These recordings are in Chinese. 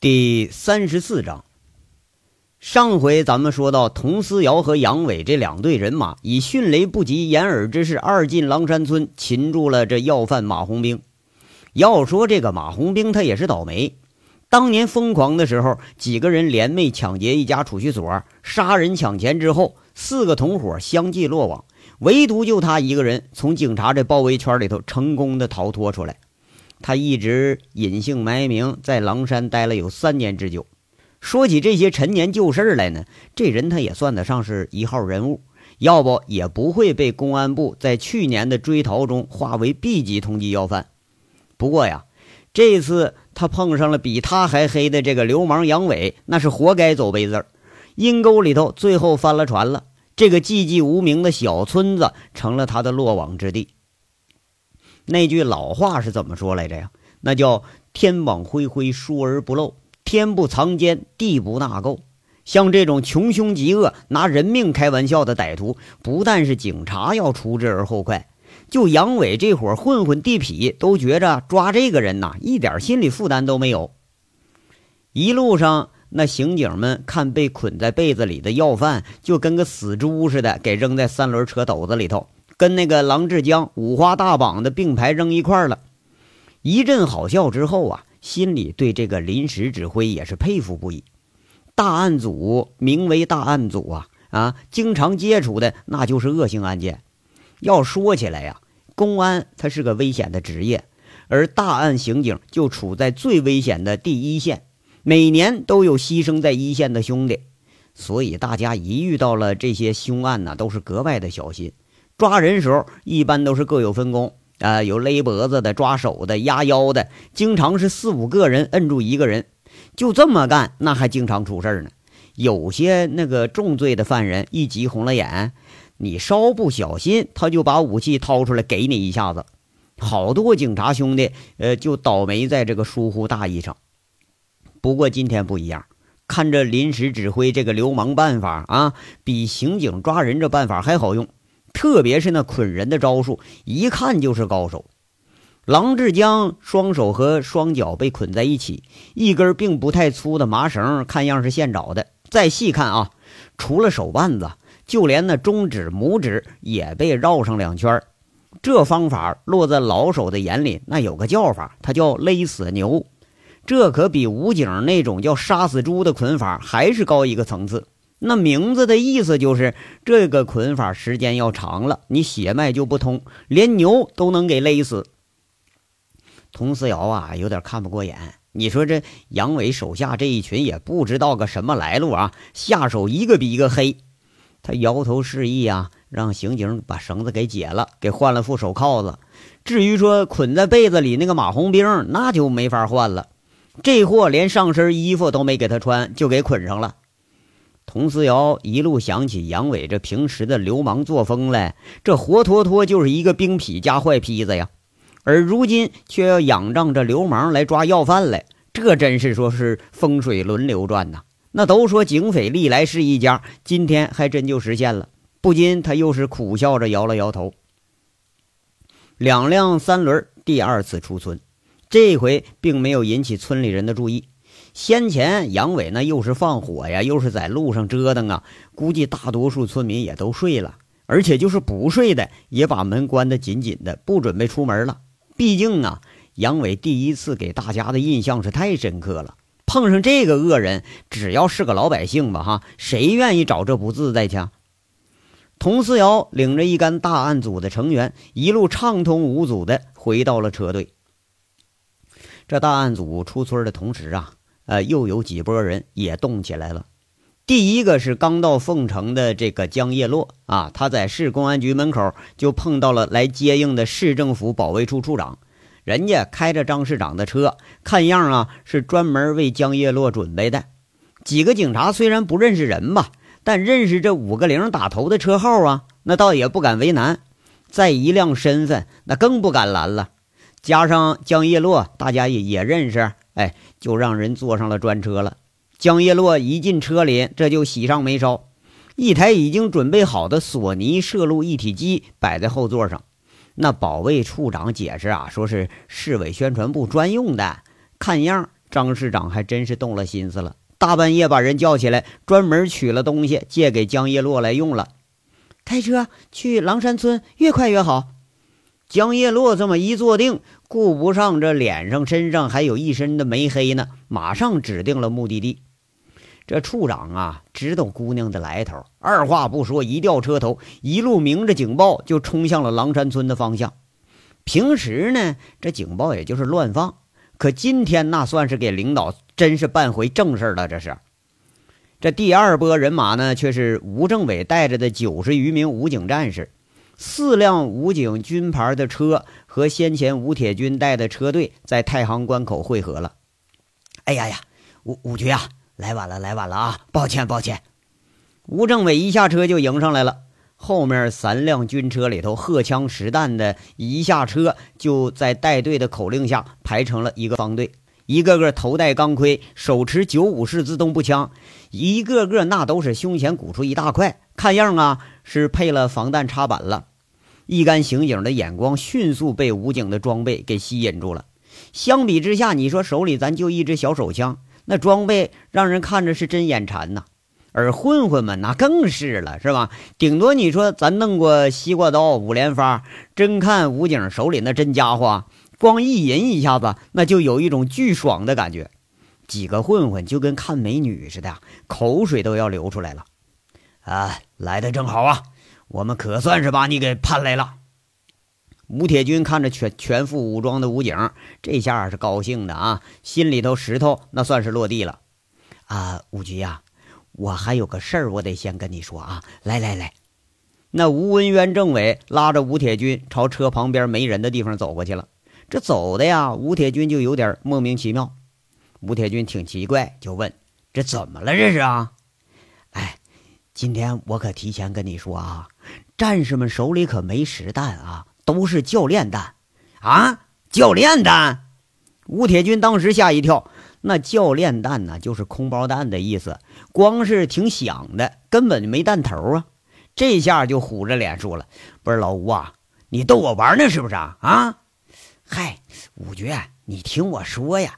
第三十四章，上回咱们说到，佟思瑶和杨伟这两队人马以迅雷不及掩耳之势，二进狼山村，擒住了这要犯马红兵。要说这个马红兵，他也是倒霉。当年疯狂的时候，几个人联袂抢劫一家储蓄所，杀人抢钱之后，四个同伙相继落网，唯独就他一个人从警察这包围圈里头成功的逃脱出来。他一直隐姓埋名，在狼山待了有三年之久。说起这些陈年旧事来呢，这人他也算得上是一号人物，要不也不会被公安部在去年的追逃中划为 B 级通缉要犯。不过呀，这次他碰上了比他还黑的这个流氓杨伟，那是活该走背字儿。阴沟里头最后翻了船了，这个寂寂无名的小村子成了他的落网之地。那句老话是怎么说来着呀？那叫“天网恢恢，疏而不漏；天不藏奸，地不纳垢。”像这种穷凶极恶、拿人命开玩笑的歹徒，不但是警察要除之而后快，就杨伟这伙混混地痞都觉着抓这个人呐，一点心理负担都没有。一路上，那刑警们看被捆在被子里的要犯，就跟个死猪似的，给扔在三轮车斗子里头。跟那个郎志江五花大绑的并排扔一块了，一阵好笑之后啊，心里对这个临时指挥也是佩服不已。大案组名为大案组啊啊，经常接触的那就是恶性案件。要说起来呀，公安它是个危险的职业，而大案刑警就处在最危险的第一线，每年都有牺牲在一线的兄弟，所以大家一遇到了这些凶案呢，都是格外的小心。抓人时候一般都是各有分工啊，有勒脖子的、抓手的、压腰的，经常是四五个人摁住一个人，就这么干，那还经常出事呢。有些那个重罪的犯人一急红了眼，你稍不小心，他就把武器掏出来给你一下子。好多警察兄弟，呃，就倒霉在这个疏忽大意上。不过今天不一样，看着临时指挥这个流氓办法啊，比刑警抓人这办法还好用。特别是那捆人的招数，一看就是高手。郎志江双手和双脚被捆在一起，一根并不太粗的麻绳，看样是现找的。再细看啊，除了手腕子，就连那中指、拇指也被绕上两圈。这方法落在老手的眼里，那有个叫法，它叫勒死牛。这可比武警那种叫杀死猪的捆法还是高一个层次。那名字的意思就是这个捆法时间要长了，你血脉就不通，连牛都能给勒死。佟思瑶啊，有点看不过眼。你说这杨伟手下这一群也不知道个什么来路啊，下手一个比一个黑。他摇头示意啊，让刑警把绳子给解了，给换了副手铐子。至于说捆在被子里那个马红兵，那就没法换了。这货连上身衣服都没给他穿，就给捆上了。佟思瑶一路想起杨伟这平时的流氓作风来，这活脱脱就是一个兵痞加坏坯子呀！而如今却要仰仗着流氓来抓要犯来，这真是说是风水轮流转呐！那都说警匪历来是一家，今天还真就实现了。不禁他又是苦笑着摇了摇头。两辆三轮第二次出村，这回并没有引起村里人的注意。先前杨伟那又是放火呀，又是在路上折腾啊，估计大多数村民也都睡了，而且就是不睡的，也把门关得紧紧的，不准备出门了。毕竟啊，杨伟第一次给大家的印象是太深刻了，碰上这个恶人，只要是个老百姓吧，哈，谁愿意找这不自在去？佟思瑶领着一干大案组的成员，一路畅通无阻的回到了车队。这大案组出村的同时啊。呃，又有几拨人也动起来了。第一个是刚到凤城的这个江叶落啊，他在市公安局门口就碰到了来接应的市政府保卫处处长，人家开着张市长的车，看样啊是专门为江叶落准备的。几个警察虽然不认识人吧，但认识这五个零打头的车号啊，那倒也不敢为难。再一亮身份，那更不敢拦了。加上江叶落，大家也也认识。哎，就让人坐上了专车了。江叶洛一进车里，这就喜上眉梢。一台已经准备好的索尼摄录一体机摆在后座上。那保卫处长解释啊，说是市委宣传部专用的，看样张市长还真是动了心思了，大半夜把人叫起来，专门取了东西借给江叶洛来用了。开车去狼山村，越快越好。江叶落这么一坐定，顾不上这脸上身上还有一身的煤黑呢，马上指定了目的地。这处长啊，知道姑娘的来头，二话不说，一调车头，一路鸣着警报就冲向了狼山村的方向。平时呢，这警报也就是乱放，可今天那算是给领导真是办回正事了。这是，这第二波人马呢，却是吴政委带着的九十余名武警战士，四辆武警军牌的车和先前吴铁军带的车队在太行关口汇合了。哎呀呀，吴吴局啊！来晚了，来晚了啊！抱歉，抱歉。吴政委一下车就迎上来了，后面三辆军车里头荷枪实弹的，一下车就在带队的口令下排成了一个方队，一个个头戴钢盔，手持九五式自动步枪，一个个那都是胸前鼓出一大块，看样啊是配了防弹插板了。一干刑警的眼光迅速被武警的装备给吸引住了。相比之下，你说手里咱就一支小手枪。那装备让人看着是真眼馋呐，而混混们那更是了，是吧？顶多你说咱弄过西瓜刀、五连发，真看武警手里那真家伙，光一银一下子，那就有一种巨爽的感觉。几个混混就跟看美女似的，口水都要流出来了。啊，来的正好啊，我们可算是把你给盼来了。吴铁军看着全全副武装的武警，这下是高兴的啊，心里头石头那算是落地了。啊，吴局呀，我还有个事儿，我得先跟你说啊。来来来，那吴文渊政委拉着吴铁军朝车旁边没人的地方走过去了。这走的呀，吴铁军就有点莫名其妙。吴铁军挺奇怪，就问：“这怎么了？这是啊？”哎，今天我可提前跟你说啊，战士们手里可没实弹啊。都是教练弹，啊，教练弹！吴铁军当时吓一跳，那教练弹呢，就是空包弹的意思，光是挺响的，根本就没弹头啊！这下就虎着脸说了：“不是老吴啊，你逗我玩呢是不是啊？”啊，嗨，五绝，你听我说呀。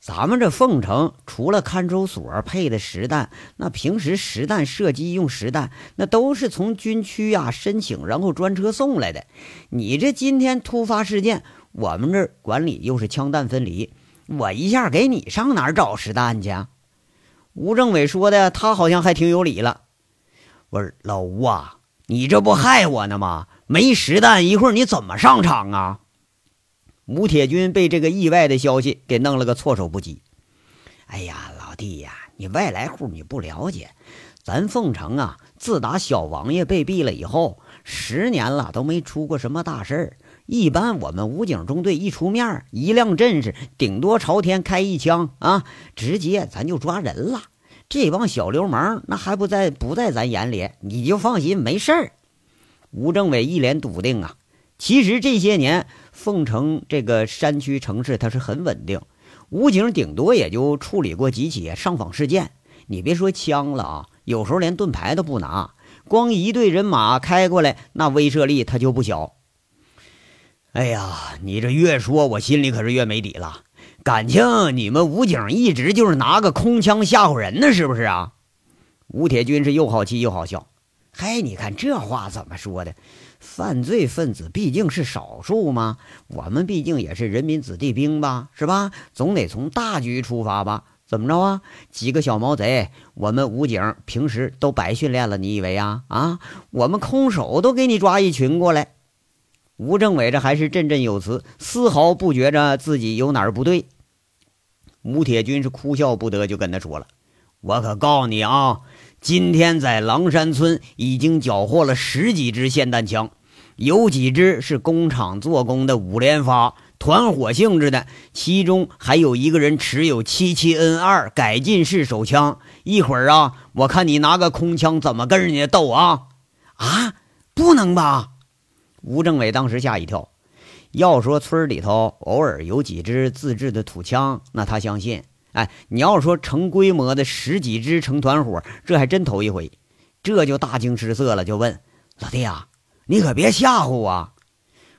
咱们这凤城除了看守所配的实弹，那平时实弹射击用实弹，那都是从军区啊申请，然后专车送来的。你这今天突发事件，我们这管理又是枪弹分离，我一下给你上哪儿找实弹去？吴政委说的，他好像还挺有理了。我说老吴啊，你这不害我呢吗？没实弹，一会儿你怎么上场啊？吴铁军被这个意外的消息给弄了个措手不及。哎呀，老弟呀，你外来户你不了解，咱凤城啊，自打小王爷被毙了以后，十年了都没出过什么大事儿。一般我们武警中队一出面，一亮阵势，顶多朝天开一枪啊，直接咱就抓人了。这帮小流氓那还不在不在咱眼里，你就放心，没事儿。吴政委一脸笃定啊。其实这些年。凤城这个山区城市，它是很稳定，武警顶多也就处理过几起上访事件。你别说枪了啊，有时候连盾牌都不拿，光一队人马开过来，那威慑力它就不小。哎呀，你这越说，我心里可是越没底了。感情你们武警一直就是拿个空枪吓唬人呢，是不是啊？吴铁军是又好气又好笑。嗨，你看这话怎么说的？犯罪分子毕竟是少数嘛，我们毕竟也是人民子弟兵吧，是吧？总得从大局出发吧？怎么着啊？几个小毛贼，我们武警平时都白训练了，你以为啊？啊，我们空手都给你抓一群过来。吴政委这还是振振有词，丝毫不觉着自己有哪儿不对。吴铁军是哭笑不得，就跟他说了：“我可告诉你啊。”今天在狼山村已经缴获了十几支霰弹枪，有几支是工厂做工的五连发团伙性质的，其中还有一个人持有七七 N 二改进式手枪。一会儿啊，我看你拿个空枪怎么跟人家斗啊？啊，不能吧？吴政委当时吓一跳。要说村里头偶尔有几支自制的土枪，那他相信。哎，你要说成规模的十几只成团伙，这还真头一回，这就大惊失色了，就问老弟啊，你可别吓唬我，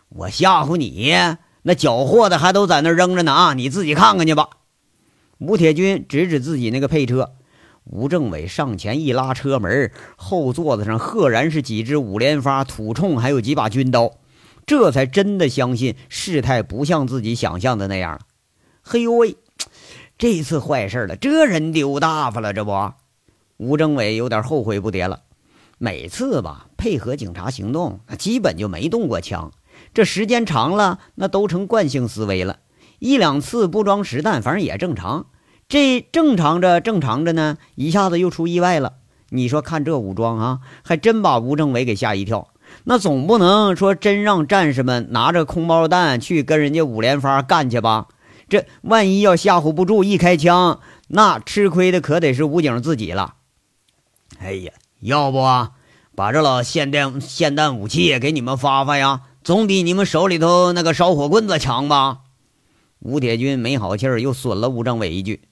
我吓唬你，那缴获的还都在那扔着呢啊，你自己看看去吧。吴铁军指指自己那个配车，吴政委上前一拉车门，后座子上赫然是几只五连发土铳，还有几把军刀，这才真的相信事态不像自己想象的那样了。嘿呦喂，这次坏事了，这人丢大发了，这不？吴政委有点后悔不迭了。每次吧，配合警察行动，基本就没动过枪。这时间长了，那都成惯性思维了。一两次不装实弹，反正也正常。这正常着，正常着呢，一下子又出意外了。你说看这武装啊，还真把吴政委给吓一跳。那总不能说真让战士们拿着空包弹去跟人家五连发干去吧？这万一要吓唬不住，一开枪，那吃亏的可得是武警自己了。哎呀，要不啊，把这老霰弹霰弹武器也给你们发发呀，总比你们手里头那个烧火棍子强吧？吴铁军没好气儿，又损了吴政委一句：“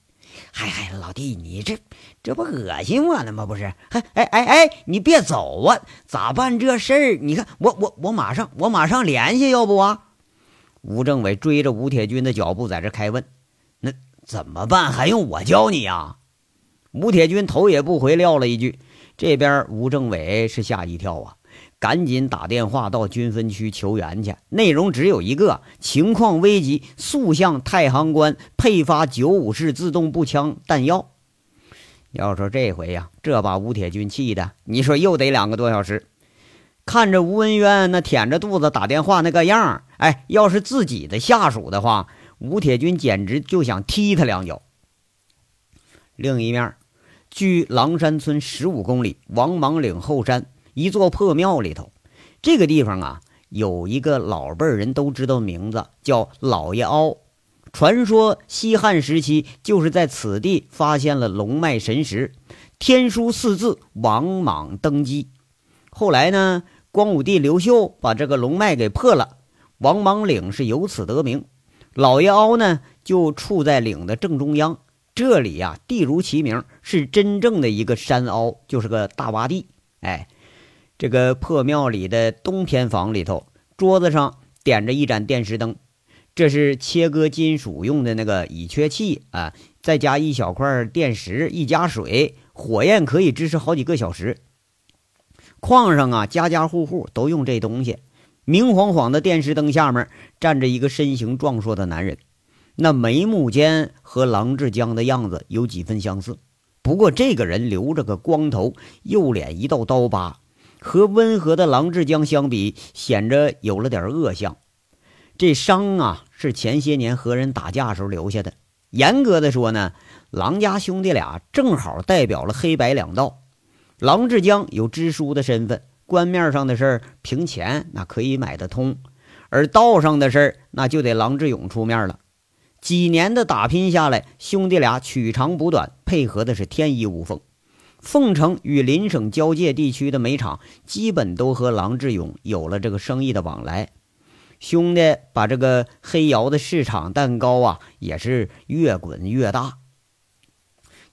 嗨嗨，老弟，你这这不恶心我呢吗？不是？哎哎哎哎，你别走啊！咋办这事儿？你看我我我马上我马上联系，要不啊？”吴政委追着吴铁军的脚步在这开问：“那怎么办？还用我教你呀？”吴铁军头也不回撂了一句：“这边吴政委是吓一跳啊。”赶紧打电话到军分区求援去，内容只有一个：情况危急，速向太行关配发九五式自动步枪弹药。要说这回呀，这把吴铁军气的，你说又得两个多小时。看着吴文渊那舔着肚子打电话那个样哎，要是自己的下属的话，吴铁军简直就想踢他两脚。另一面，距狼山村十五公里，王莽岭后山。一座破庙里头，这个地方啊，有一个老辈人都知道名字，叫老爷凹。传说西汉时期就是在此地发现了龙脉神石，天书四字“王莽登基”。后来呢，光武帝刘秀把这个龙脉给破了，王莽岭是由此得名。老爷凹呢，就处在岭的正中央。这里呀，地如其名，是真正的一个山凹，就是个大洼地。哎。这个破庙里的东偏房里头，桌子上点着一盏电石灯，这是切割金属用的那个乙炔器啊。再加一小块电石，一加水，火焰可以支持好几个小时。矿上啊，家家户户都用这东西。明晃晃的电视灯下面站着一个身形壮硕的男人，那眉目间和郎志江的样子有几分相似，不过这个人留着个光头，右脸一道刀疤。和温和的郎志江相比，显着有了点恶相。这伤啊，是前些年和人打架时候留下的。严格的说呢，郎家兄弟俩正好代表了黑白两道。郎志江有支书的身份，官面上的事儿凭钱那可以买得通，而道上的事儿那就得郎志勇出面了。几年的打拼下来，兄弟俩取长补短，配合的是天衣无缝。凤城与邻省交界地区的煤厂，基本都和郎志勇有了这个生意的往来。兄弟把这个黑窑的市场蛋糕啊，也是越滚越大。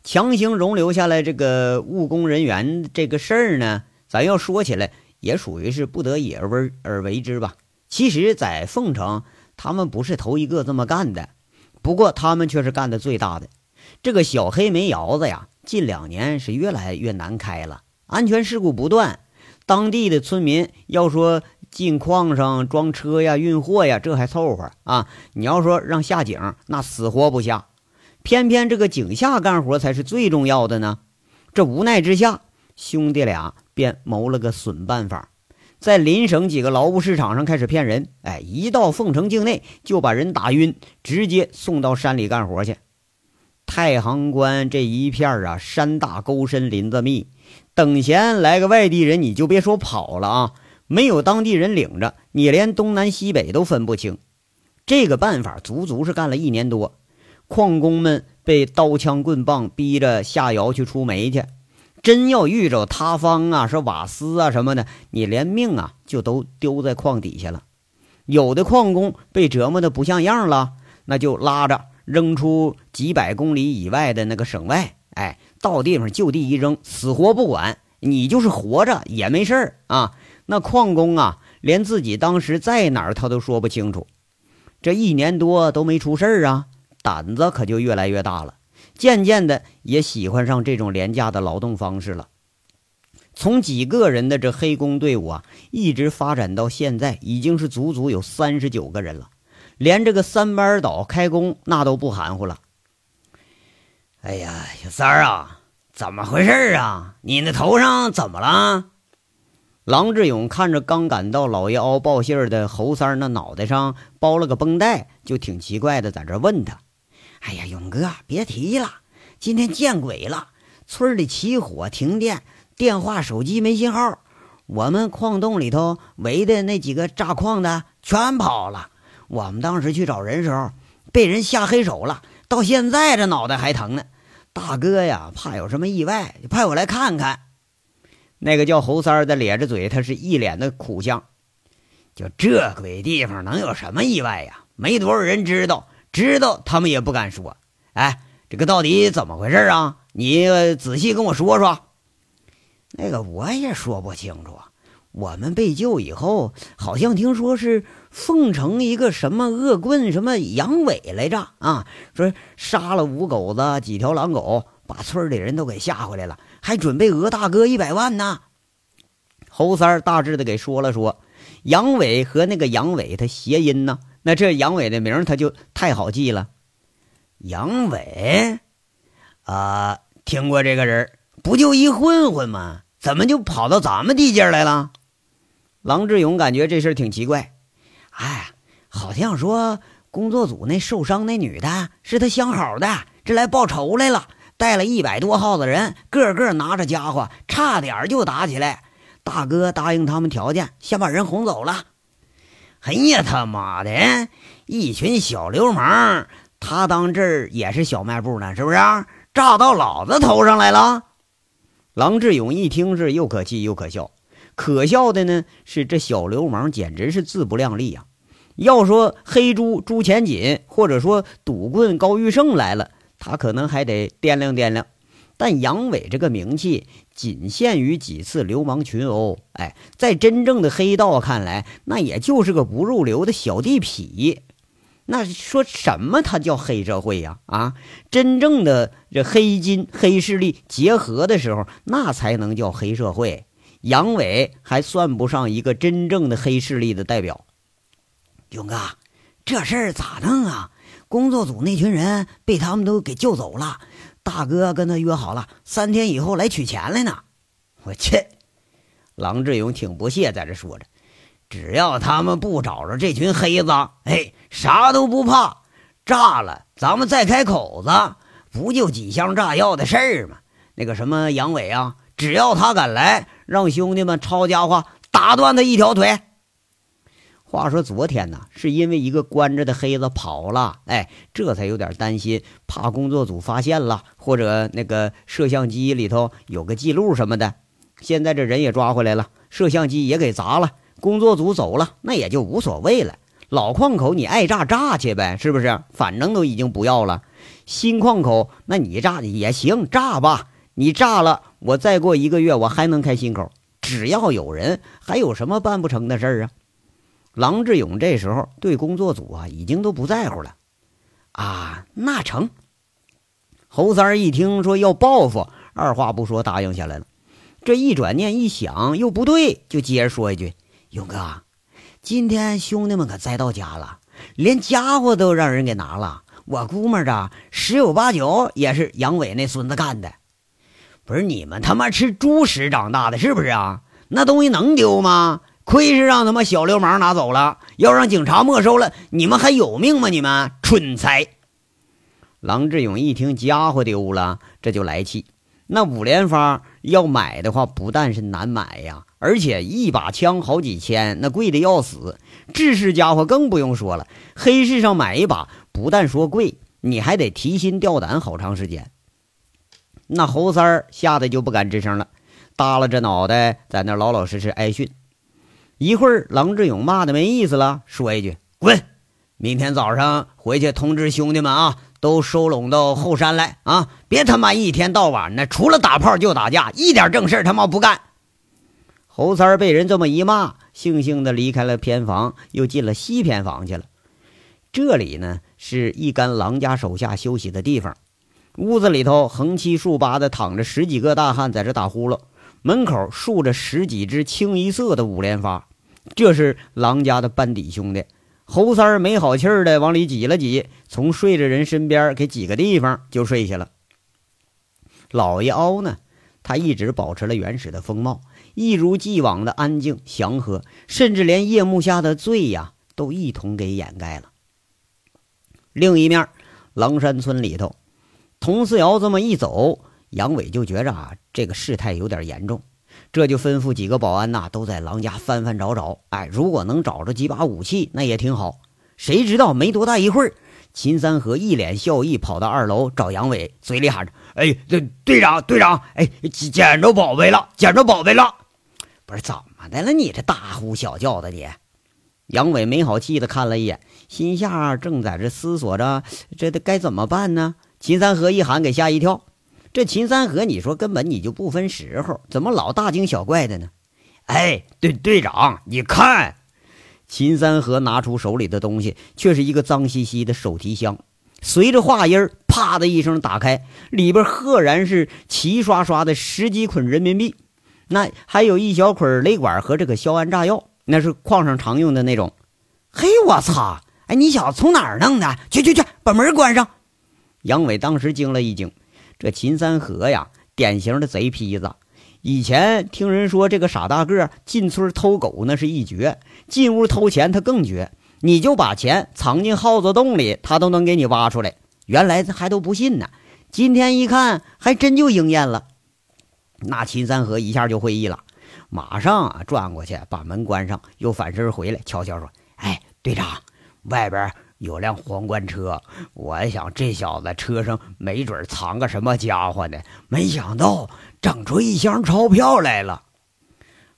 强行容留下来这个务工人员这个事儿呢，咱要说起来，也属于是不得已而为而为之吧。其实，在凤城，他们不是头一个这么干的，不过他们却是干的最大的。这个小黑煤窑子呀。近两年是越来越难开了，安全事故不断。当地的村民要说进矿上装车呀、运货呀，这还凑合啊。你要说让下井，那死活不下。偏偏这个井下干活才是最重要的呢。这无奈之下，兄弟俩便谋了个损办法，在邻省几个劳务市场上开始骗人。哎，一到凤城境内就把人打晕，直接送到山里干活去。太行关这一片啊，山大沟深，林子密。等闲来个外地人，你就别说跑了啊！没有当地人领着，你连东南西北都分不清。这个办法足足是干了一年多，矿工们被刀枪棍棒逼着下窑去出煤去。真要遇着塌方啊，是瓦斯啊什么的，你连命啊就都丢在矿底下了。有的矿工被折磨的不像样了，那就拉着。扔出几百公里以外的那个省外，哎，到地方就地一扔，死活不管你，就是活着也没事儿啊。那矿工啊，连自己当时在哪儿他都说不清楚。这一年多都没出事儿啊，胆子可就越来越大了。渐渐的也喜欢上这种廉价的劳动方式了。从几个人的这黑工队伍啊，一直发展到现在，已经是足足有三十九个人了。连这个三班倒开工那都不含糊了。哎呀，小三儿啊，怎么回事啊？你那头上怎么了？郎志勇看着刚赶到老爷凹报信儿的侯三儿，那脑袋上包了个绷带，就挺奇怪的，在这问他：“哎呀，勇哥，别提了，今天见鬼了！村里起火、停电。”电话、手机没信号，我们矿洞里头围的那几个炸矿的全跑了。我们当时去找人时候，被人下黑手了，到现在这脑袋还疼呢。大哥呀，怕有什么意外，就派我来看看。那个叫侯三的咧着嘴，他是一脸的苦相。就这鬼地方能有什么意外呀？没多少人知道，知道他们也不敢说。哎，这个到底怎么回事啊？你仔细跟我说说。那个我也说不清楚。我们被救以后，好像听说是奉承一个什么恶棍，什么杨伟来着啊？说杀了五狗子，几条狼狗，把村里人都给吓回来了，还准备讹大哥一百万呢。侯三大致的给说了说，杨伟和那个杨伟他谐音呢，那这杨伟的名他就太好记了。杨伟啊，听过这个人。不就一混混吗？怎么就跑到咱们地界来了？郎志勇感觉这事挺奇怪。哎，好像说工作组那受伤那女的是他相好的，这来报仇来了，带了一百多号子人，个个拿着家伙，差点就打起来。大哥答应他们条件，先把人哄走了。哎呀，他妈的，一群小流氓，他当这儿也是小卖部呢，是不是？炸到老子头上来了？郎志勇一听是又可气又可笑，可笑的呢是这小流氓简直是自不量力呀！要说黑猪朱钱锦，或者说赌棍高玉胜来了，他可能还得掂量掂量。但杨伟这个名气仅限于几次流氓群殴，哎，在真正的黑道看来，那也就是个不入流的小地痞。那说什么？他叫黑社会呀？啊，真正的这黑金黑势力结合的时候，那才能叫黑社会。杨伟还算不上一个真正的黑势力的代表。勇哥，这事儿咋弄啊？工作组那群人被他们都给救走了。大哥跟他约好了，三天以后来取钱来呢。我去！郎志勇挺不屑，在这说着。只要他们不找着这群黑子，哎，啥都不怕。炸了，咱们再开口子，不就几箱炸药的事儿吗？那个什么杨伟啊，只要他敢来，让兄弟们抄家伙，打断他一条腿。话说昨天呢，是因为一个关着的黑子跑了，哎，这才有点担心，怕工作组发现了，或者那个摄像机里头有个记录什么的。现在这人也抓回来了，摄像机也给砸了。工作组走了，那也就无所谓了。老矿口你爱炸炸去呗，是不是？反正都已经不要了。新矿口，那你炸也行，炸吧。你炸了，我再过一个月我还能开新口。只要有人，还有什么办不成的事儿啊？郎志勇这时候对工作组啊已经都不在乎了。啊，那成。侯三一听说要报复，二话不说答应下来了。这一转念一想，又不对，就接着说一句。勇哥，今天兄弟们可栽到家了，连家伙都让人给拿了。我估摸着十有八九也是杨伟那孙子干的。不是你们他妈吃猪食长大的，是不是啊？那东西能丢吗？亏是让他妈小流氓拿走了，要让警察没收了，你们还有命吗？你们蠢材！郎志勇一听家伙丢了，这就来气。那五连发要买的话，不但是难买呀。而且一把枪好几千，那贵的要死。制式家伙更不用说了，黑市上买一把，不但说贵，你还得提心吊胆好长时间。那侯三儿吓得就不敢吱声了，耷拉着脑袋在那老老实实挨训。一会儿，郎志勇骂的没意思了，说一句：“滚！明天早上回去通知兄弟们啊，都收拢到后山来啊！别他妈一天到晚的除了打炮就打架，一点正事他妈不干。”侯三被人这么一骂，悻悻的离开了偏房，又进了西偏房去了。这里呢，是一干狼家手下休息的地方。屋子里头横七竖八的躺着十几个大汉在这打呼噜，门口竖着十几只清一色的五连发，这是狼家的班底兄弟。侯三儿没好气儿的往里挤了挤，从睡着人身边给挤个地方就睡下了。老爷凹呢，他一直保持了原始的风貌，一如既往的安静祥和，甚至连夜幕下的醉呀都一同给掩盖了。另一面，狼山村里头，佟四瑶这么一走，杨伟就觉着啊，这个事态有点严重。这就吩咐几个保安呐，都在狼家翻翻找找。哎，如果能找着几把武器，那也挺好。谁知道没多大一会儿，秦三河一脸笑意跑到二楼找杨伟，嘴里喊着：“哎，队队长，队长，哎，捡着宝贝了，捡着宝贝了！”不是怎么的了？你这大呼小叫的你！杨伟没好气的看了一眼，心下正在这思索着，这得该怎么办呢？秦三河一喊，给吓一跳。这秦三河，你说根本你就不分时候，怎么老大惊小怪的呢？哎，队队长，你看，秦三河拿出手里的东西，却是一个脏兮兮的手提箱。随着话音啪的一声打开，里边赫然是齐刷刷的十几捆人民币，那还有一小捆雷管和这个硝铵炸药，那是矿上常用的那种。嘿，我操！哎，你小子从哪儿弄的？去去去，把门关上！杨伟当时惊了一惊。这秦三河呀，典型的贼坯子。以前听人说，这个傻大个进村偷狗那是一绝，进屋偷钱他更绝。你就把钱藏进耗子洞里，他都能给你挖出来。原来他还都不信呢，今天一看，还真就应验了。那秦三河一下就会意了，马上啊转过去把门关上，又反身回来，悄悄说：“哎，队长，外边。”有辆皇冠车，我想这小子车上没准藏个什么家伙呢。没想到整出一箱钞票来了。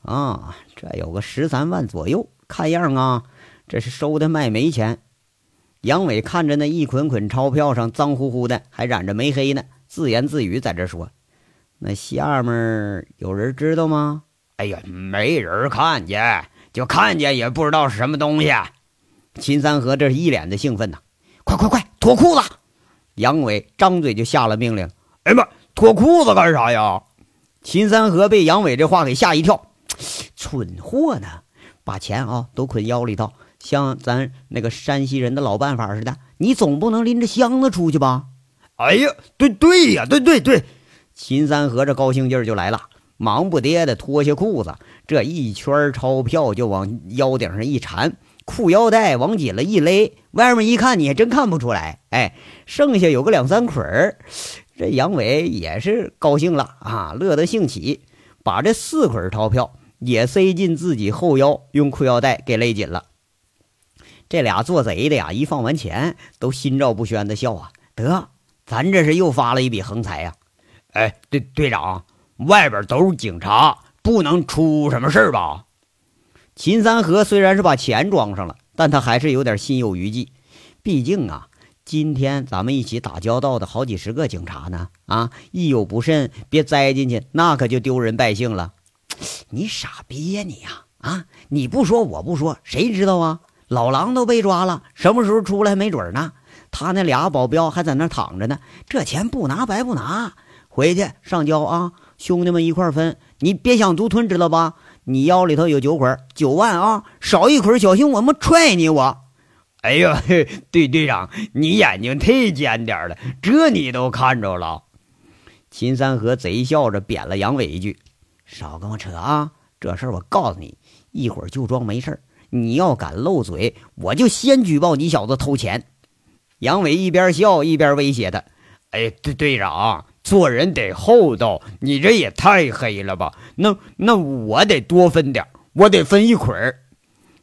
啊，这有个十三万左右，看样啊，这是收的卖煤钱。杨伟看着那一捆捆钞票上脏乎乎的，还染着煤黑呢，自言自语在这说：“那下面有人知道吗？”哎呀，没人看见，就看见也不知道是什么东西。秦三河这是一脸的兴奋呐！快快快，脱裤子！杨伟张嘴就下了命令。哎妈，脱裤子干啥呀？秦三河被杨伟这话给吓一跳。蠢货呢！把钱啊都捆腰里头，像咱那个山西人的老办法似的。你总不能拎着箱子出去吧？哎呀，对对呀，对对对！秦三河这高兴劲儿就来了，忙不迭的脱下裤子，这一圈钞票就往腰顶上一缠。裤腰带往紧了一勒，外面一看，你还真看不出来。哎，剩下有个两三捆儿，这杨伟也是高兴了啊，乐得兴起，把这四捆钞票也塞进自己后腰，用裤腰带给勒紧了。这俩做贼的呀，一放完钱，都心照不宣的笑啊，得，咱这是又发了一笔横财呀！哎，队队长，外边都是警察，不能出什么事儿吧？秦三河虽然是把钱装上了，但他还是有点心有余悸。毕竟啊，今天咱们一起打交道的好几十个警察呢，啊，一有不慎别栽进去，那可就丢人败兴了。你傻逼呀你呀！啊，你不说我不说，谁知道啊？老狼都被抓了，什么时候出来没准呢？他那俩保镖还在那躺着呢，这钱不拿白不拿，回去上交啊，兄弟们一块分，你别想独吞，知道吧？你腰里头有九捆九万啊，少一捆小心我们踹你！我，哎呦，队队长，你眼睛太尖点了，这你都看着了。秦三河贼笑着扁了杨伟一句：“少跟我扯啊！这事儿我告诉你，一会儿就装没事你要敢漏嘴，我就先举报你小子偷钱。”杨伟一边笑一边威胁他：“哎，队队长。”做人得厚道，你这也太黑了吧？那那我得多分点，我得分一捆儿。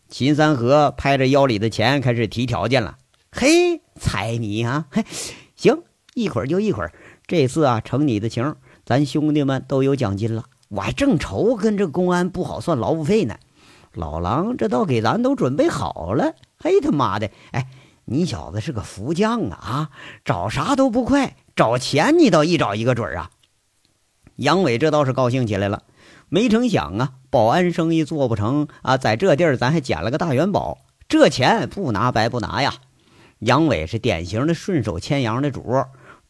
秦三河拍着腰里的钱开始提条件了。嘿，财迷啊！嘿，行，一捆儿就一捆儿。这次啊，成你的情，咱兄弟们都有奖金了。我还正愁跟这公安不好算劳务费呢。老狼这倒给咱都准备好了。嘿，他妈的！哎，你小子是个福将啊！啊，找啥都不快。找钱你倒一找一个准儿啊！杨伟这倒是高兴起来了，没成想啊，保安生意做不成啊，在这地儿咱还捡了个大元宝，这钱不拿白不拿呀！杨伟是典型的顺手牵羊的主，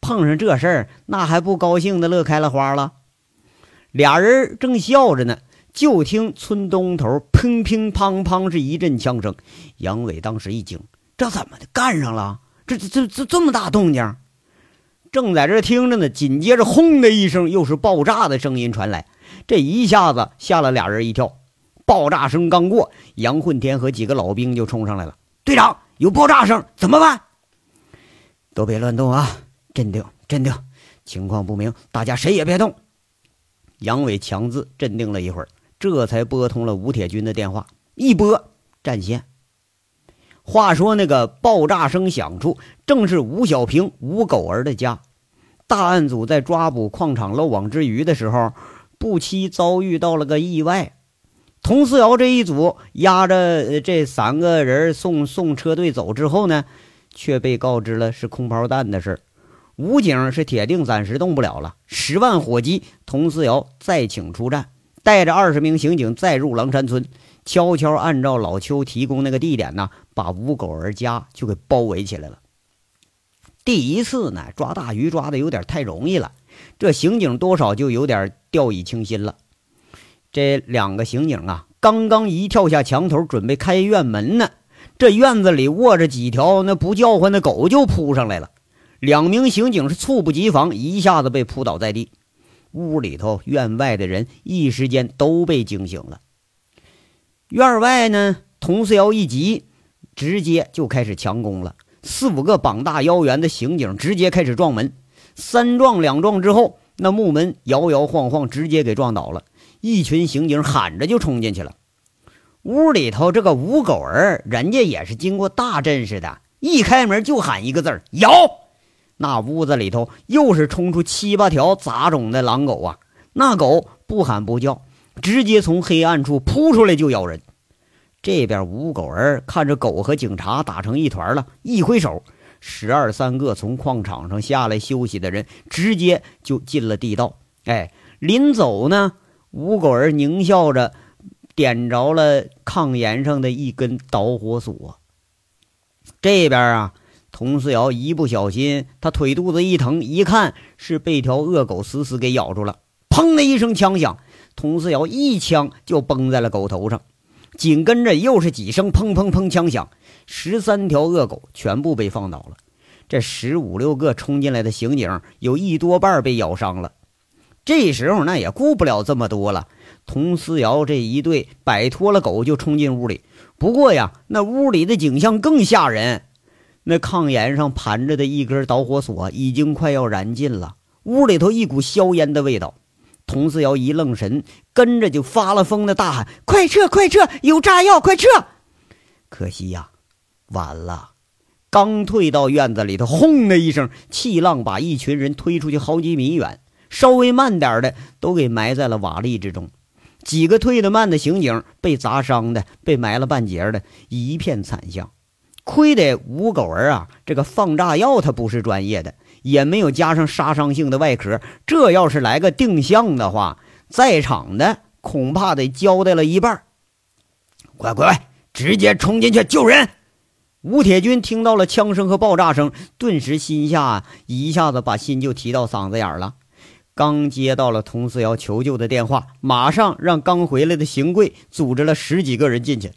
碰上这事儿，那还不高兴的乐开了花了。俩人正笑着呢，就听村东头乒乒乓乓是一阵枪声。杨伟当时一惊，这怎么的干上了？这这这这这么大动静！正在这听着呢，紧接着轰的一声，又是爆炸的声音传来，这一下子吓了俩人一跳。爆炸声刚过，杨混天和几个老兵就冲上来了。队长，有爆炸声，怎么办？都别乱动啊，镇定，镇定，情况不明，大家谁也别动。杨伟强自镇定了一会儿，这才拨通了吴铁军的电话，一拨占线。话说那个爆炸声响处，正是吴小平、吴狗儿的家。大案组在抓捕矿场漏网之鱼的时候，不期遭遇到了个意外。佟思瑶这一组押着这三个人送送车队走之后呢，却被告知了是空包弹的事武警是铁定暂时动不了了，十万火急，佟思瑶再请出战，带着二十名刑警再入狼山村。悄悄按照老邱提供那个地点呢，把吴狗儿家就给包围起来了。第一次呢，抓大鱼抓的有点太容易了，这刑警多少就有点掉以轻心了。这两个刑警啊，刚刚一跳下墙头，准备开院门呢，这院子里卧着几条那不叫唤的狗就扑上来了。两名刑警是猝不及防，一下子被扑倒在地。屋里头、院外的人一时间都被惊醒了。院外呢，佟四瑶一急，直接就开始强攻了。四五个膀大腰圆的刑警直接开始撞门，三撞两撞之后，那木门摇摇晃晃，直接给撞倒了。一群刑警喊着就冲进去了。屋里头这个吴狗儿，人家也是经过大阵势的，一开门就喊一个字儿“咬”，那屋子里头又是冲出七八条杂种的狼狗啊！那狗不喊不叫。直接从黑暗处扑出来就咬人。这边吴狗儿看着狗和警察打成一团了，一挥手，十二三个从矿场上下来休息的人直接就进了地道。哎，临走呢，吴狗儿狞笑着点着了炕沿上的一根导火索。这边啊，佟思瑶一不小心，他腿肚子一疼，一看是被条恶狗死死给咬住了。砰的一声枪响。佟思瑶一枪就崩在了狗头上，紧跟着又是几声砰砰砰枪响，十三条恶狗全部被放倒了。这十五六个冲进来的刑警，有一多半被咬伤了。这时候那也顾不了这么多了，佟思瑶这一队摆脱了狗就冲进屋里。不过呀，那屋里的景象更吓人，那炕沿上盘着的一根导火索已经快要燃尽了，屋里头一股硝烟的味道。佟思瑶一愣神，跟着就发了疯的大喊：“快撤，快撤！有炸药，快撤！”可惜呀，晚了。刚退到院子里头，轰的一声，气浪把一群人推出去好几米远。稍微慢点的都给埋在了瓦砾之中。几个退得慢的刑警被砸伤的，被埋了半截的，一片惨象。亏得吴狗儿啊，这个放炸药他不是专业的。也没有加上杀伤性的外壳，这要是来个定向的话，在场的恐怕得交代了一半。快快快，直接冲进去救人！吴铁军听到了枪声和爆炸声，顿时心下一下子把心就提到嗓子眼了。刚接到了佟思瑶求救的电话，马上让刚回来的邢贵组织了十几个人进去。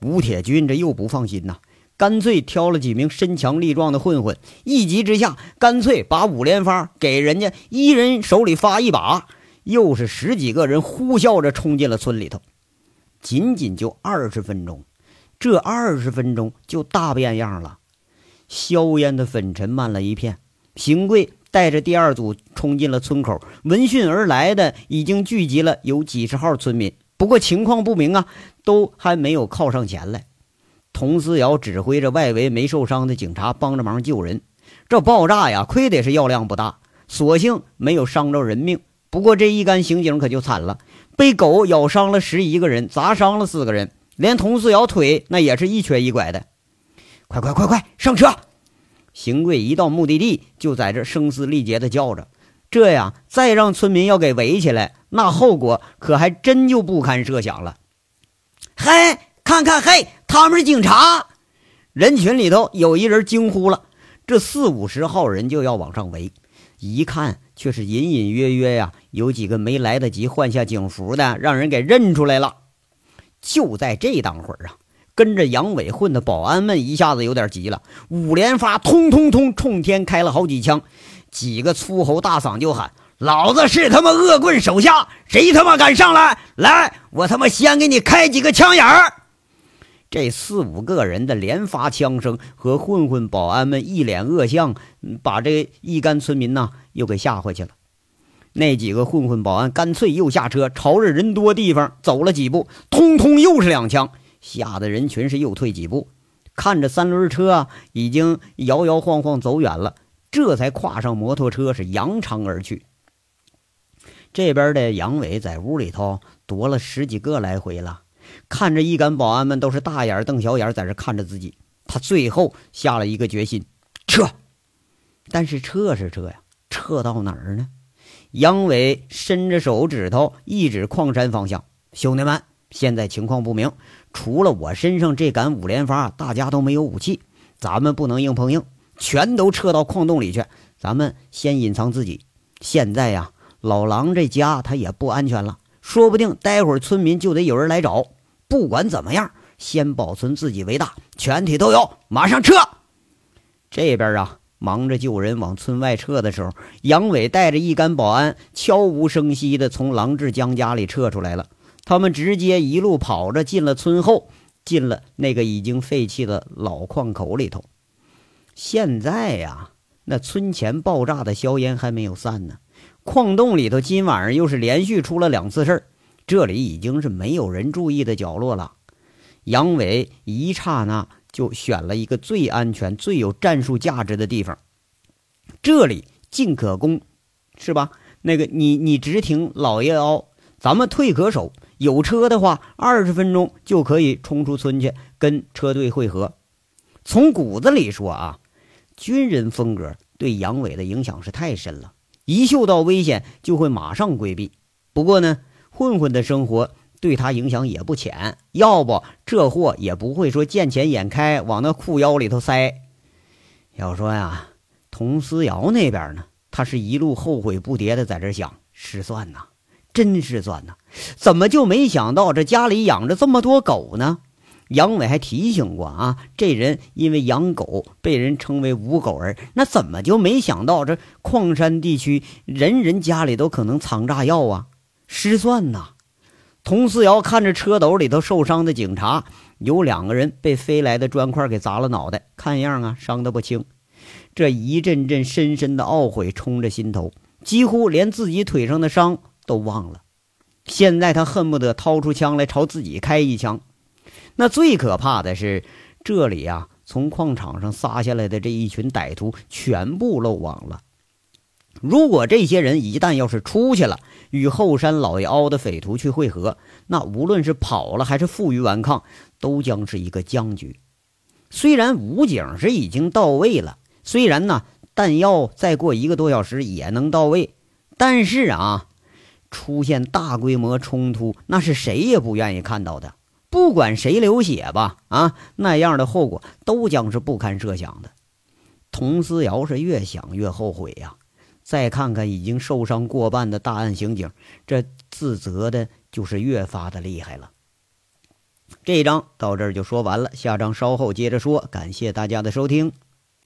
吴铁军这又不放心呐。干脆挑了几名身强力壮的混混，一急之下，干脆把五连发给人家一人手里发一把，又是十几个人呼啸着冲进了村里头。仅仅就二十分钟，这二十分钟就大变样了。硝烟的粉尘漫了一片，邢贵带着第二组冲进了村口，闻讯而来的已经聚集了有几十号村民，不过情况不明啊，都还没有靠上前来。佟思瑶指挥着外围没受伤的警察帮着忙救人。这爆炸呀，亏得是药量不大，所幸没有伤着人命。不过这一干刑警可就惨了，被狗咬伤了十一个人，砸伤了四个人，连佟思瑶腿那也是一瘸一拐的。快快快快上车！邢贵一到目的地，就在这声嘶力竭地叫着。这样再让村民要给围起来，那后果可还真就不堪设想了。嘿！看看，嘿，他们是警察！人群里头有一人惊呼了：“这四五十号人就要往上围，一看却是隐隐约约呀，有几个没来得及换下警服的，让人给认出来了。就在这当会儿啊，跟着杨伟混的保安们一下子有点急了，五连发，通通通，冲天开了好几枪，几个粗喉大嗓就喊：“老子是他妈恶棍手下，谁他妈敢上来？来，我他妈先给你开几个枪眼儿！”这四五个人的连发枪声和混混保安们一脸恶相，把这一干村民呐又给吓回去了。那几个混混保安干脆又下车，朝着人多地方走了几步，通通又是两枪，吓得人群是又退几步。看着三轮车啊已经摇摇晃晃走远了，这才跨上摩托车是扬长而去。这边的杨伟在屋里头踱了十几个来回了。看着一干保安们都是大眼瞪小眼，在这看着自己，他最后下了一个决心：撤。但是撤是撤呀，撤到哪儿呢？杨伟伸着手指头一指矿山方向：“兄弟们，现在情况不明，除了我身上这杆五连发，大家都没有武器，咱们不能硬碰硬，全都撤到矿洞里去。咱们先隐藏自己。现在呀，老狼这家他也不安全了，说不定待会儿村民就得有人来找。”不管怎么样，先保存自己为大，全体都有，马上撤。这边啊，忙着救人往村外撤的时候，杨伟带着一干保安悄无声息地从郎志江家里撤出来了。他们直接一路跑着进了村后，进了那个已经废弃的老矿口里头。现在呀，那村前爆炸的硝烟还没有散呢，矿洞里头今晚上又是连续出了两次事儿。这里已经是没有人注意的角落了。杨伟一刹那就选了一个最安全、最有战术价值的地方。这里进可攻，是吧？那个你你直挺老爷凹，咱们退可守。有车的话，二十分钟就可以冲出村去跟车队会合。从骨子里说啊，军人风格对杨伟的影响是太深了，一嗅到危险就会马上规避。不过呢。混混的生活对他影响也不浅，要不这货也不会说见钱眼开往那裤腰里头塞。要说呀，佟思瑶那边呢，他是一路后悔不迭的在这想失算呐，真失算呐，怎么就没想到这家里养着这么多狗呢？杨伟还提醒过啊，这人因为养狗被人称为无狗儿，那怎么就没想到这矿山地区人人家里都可能藏炸药啊？失算呐！佟思瑶看着车斗里头受伤的警察，有两个人被飞来的砖块给砸了脑袋，看样啊伤得不轻。这一阵阵深深的懊悔冲着心头，几乎连自己腿上的伤都忘了。现在他恨不得掏出枪来朝自己开一枪。那最可怕的是，这里啊，从矿场上撒下来的这一群歹徒全部漏网了。如果这些人一旦要是出去了，与后山老爷凹的匪徒去会合，那无论是跑了还是负隅顽抗，都将是一个僵局。虽然武警是已经到位了，虽然呢弹药再过一个多小时也能到位，但是啊，出现大规模冲突，那是谁也不愿意看到的。不管谁流血吧，啊，那样的后果都将是不堪设想的。佟思瑶是越想越后悔呀。再看看已经受伤过半的大案刑警，这自责的就是越发的厉害了。这一章到这儿就说完了，下章稍后接着说。感谢大家的收听。